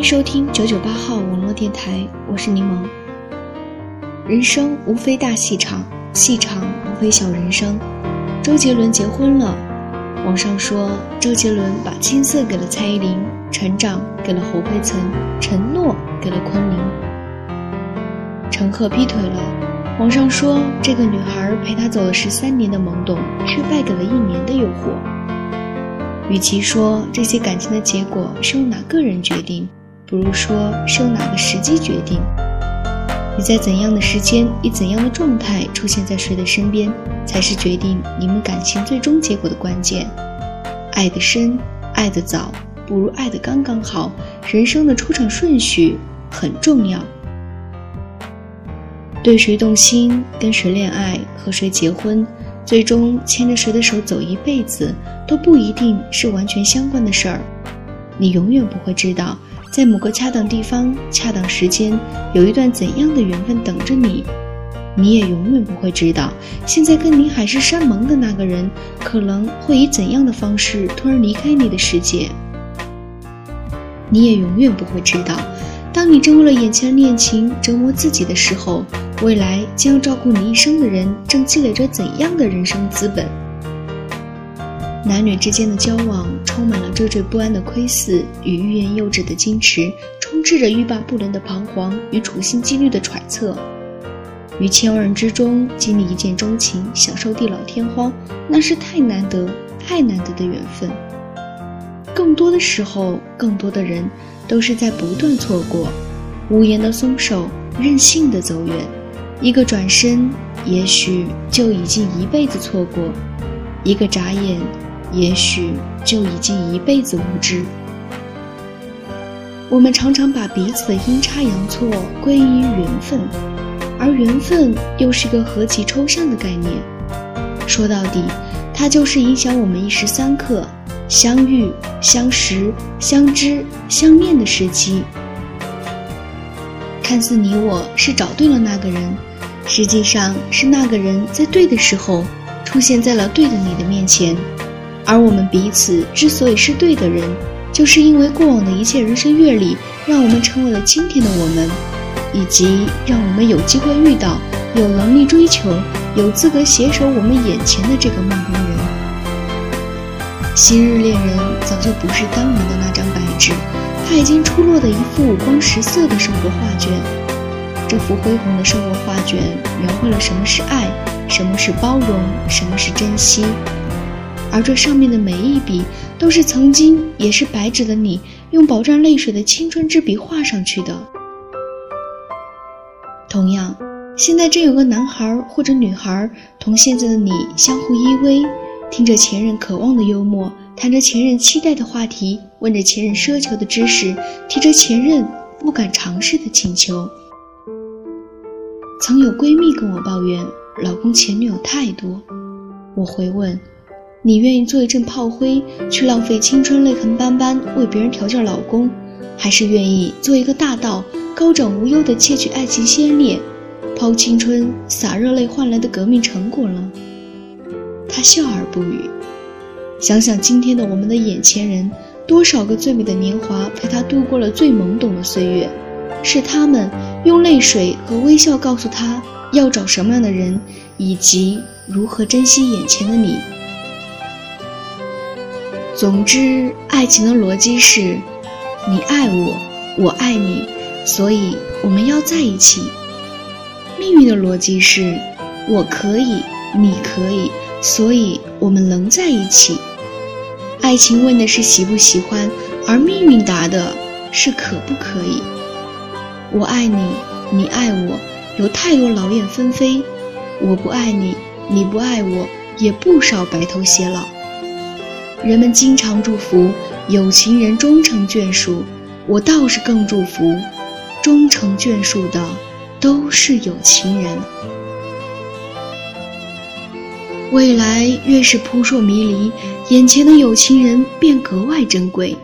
迎收听九九八号网络电台，我是柠檬。人生无非大戏场，戏场无非小人生。周杰伦结婚了，网上说周杰伦把青涩给了蔡依林，成长给了侯佩岑，承诺给了昆凌。陈赫劈腿了，网上说这个女孩陪他走了十三年的懵懂，却败给了一年的诱惑。与其说这些感情的结果是由哪个人决定，不如说是由哪个时机决定。你在怎样的时间，以怎样的状态出现在谁的身边，才是决定你们感情最终结果的关键。爱得深，爱得早，不如爱得刚刚好。人生的出场顺序很重要。对谁动心，跟谁恋爱，和谁结婚，最终牵着谁的手走一辈子，都不一定是完全相关的事儿。你永远不会知道。在某个恰当地方、恰当时间，有一段怎样的缘分等着你，你也永远不会知道。现在跟你海誓山盟的那个人，可能会以怎样的方式突然离开你的世界，你也永远不会知道。当你正为了眼前的恋情折磨自己的时候，未来将要照顾你一生的人，正积累着怎样的人生资本？男女之间的交往充满了惴惴不安的窥伺与欲言又止的矜持，充斥着欲罢不能的彷徨与处心积虑的揣测。于千万人之中经历一见钟情，享受地老天荒，那是太难得、太难得的缘分。更多的时候，更多的人都是在不断错过，无言的松手，任性的走远。一个转身，也许就已经一辈子错过；一个眨眼。也许就已经一辈子无知。我们常常把彼此的阴差阳错归因于缘分，而缘分又是个何其抽象的概念。说到底，它就是影响我们一时三刻相遇、相识、相知、相恋的时机。看似你我是找对了那个人，实际上是那个人在对的时候出现在了对的你的面前。而我们彼此之所以是对的人，就是因为过往的一切人生阅历，让我们成为了今天的我们，以及让我们有机会遇到、有能力追求、有资格携手我们眼前的这个梦中人。昔日恋人早就不是当年的那张白纸，他已经出落的一幅五光十色的生活画卷。这幅恢宏的生活画卷，描绘了什么是爱，什么是包容，什么是珍惜。而这上面的每一笔，都是曾经也是白纸的你，用饱蘸泪水的青春之笔画上去的。同样，现在正有个男孩或者女孩，同现在的你相互依偎，听着前任渴望的幽默，谈着前任期待的话题，问着前任奢求的知识，提着前任不敢尝试的请求。曾有闺蜜跟我抱怨，老公前女友太多，我回问。你愿意做一阵炮灰，去浪费青春泪痕斑斑为别人调教老公，还是愿意做一个大盗，高枕无忧地窃取爱情先烈，抛青春洒热泪换来的革命成果呢？他笑而不语。想想今天的我们的眼前人，多少个最美的年华陪他度过了最懵懂的岁月，是他们用泪水和微笑告诉他要找什么样的人，以及如何珍惜眼前的你。总之，爱情的逻辑是：你爱我，我爱你，所以我们要在一起。命运的逻辑是：我可以，你可以，所以我们能在一起。爱情问的是喜不喜欢，而命运答的是可不可以。我爱你，你爱我，有太多劳燕分飞；我不爱你，你不爱我，也不少白头偕老。人们经常祝福有情人终成眷属，我倒是更祝福，终成眷属的都是有情人。未来越是扑朔迷离，眼前的有情人便格外珍贵。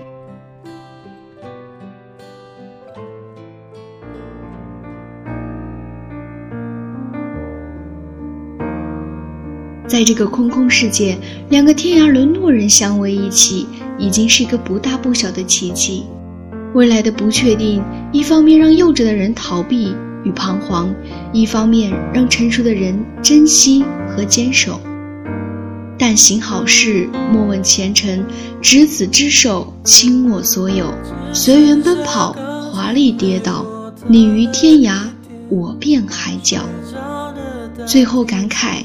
这个空空世界，两个天涯沦落人相偎一起，已经是一个不大不小的奇迹。未来的不确定，一方面让幼稚的人逃避与彷徨，一方面让成熟的人珍惜和坚守。但行好事，莫问前程，执子之手，倾我所有，随缘奔跑，华丽跌倒，你于天涯，我遍海角。最后感慨。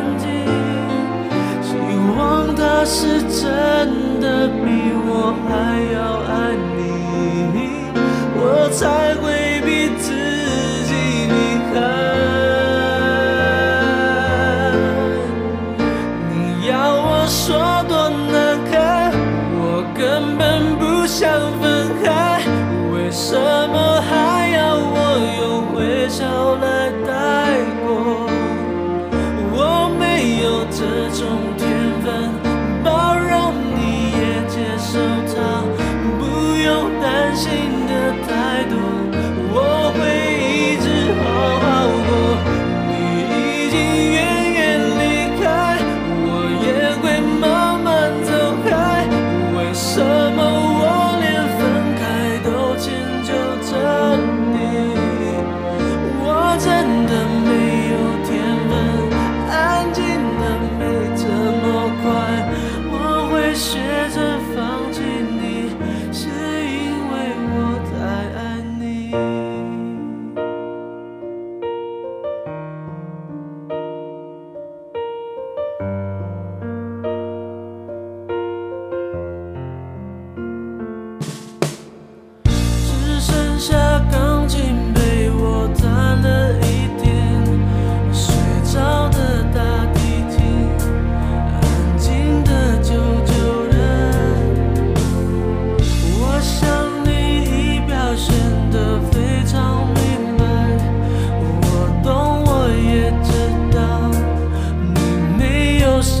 是真的。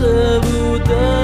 舍不得。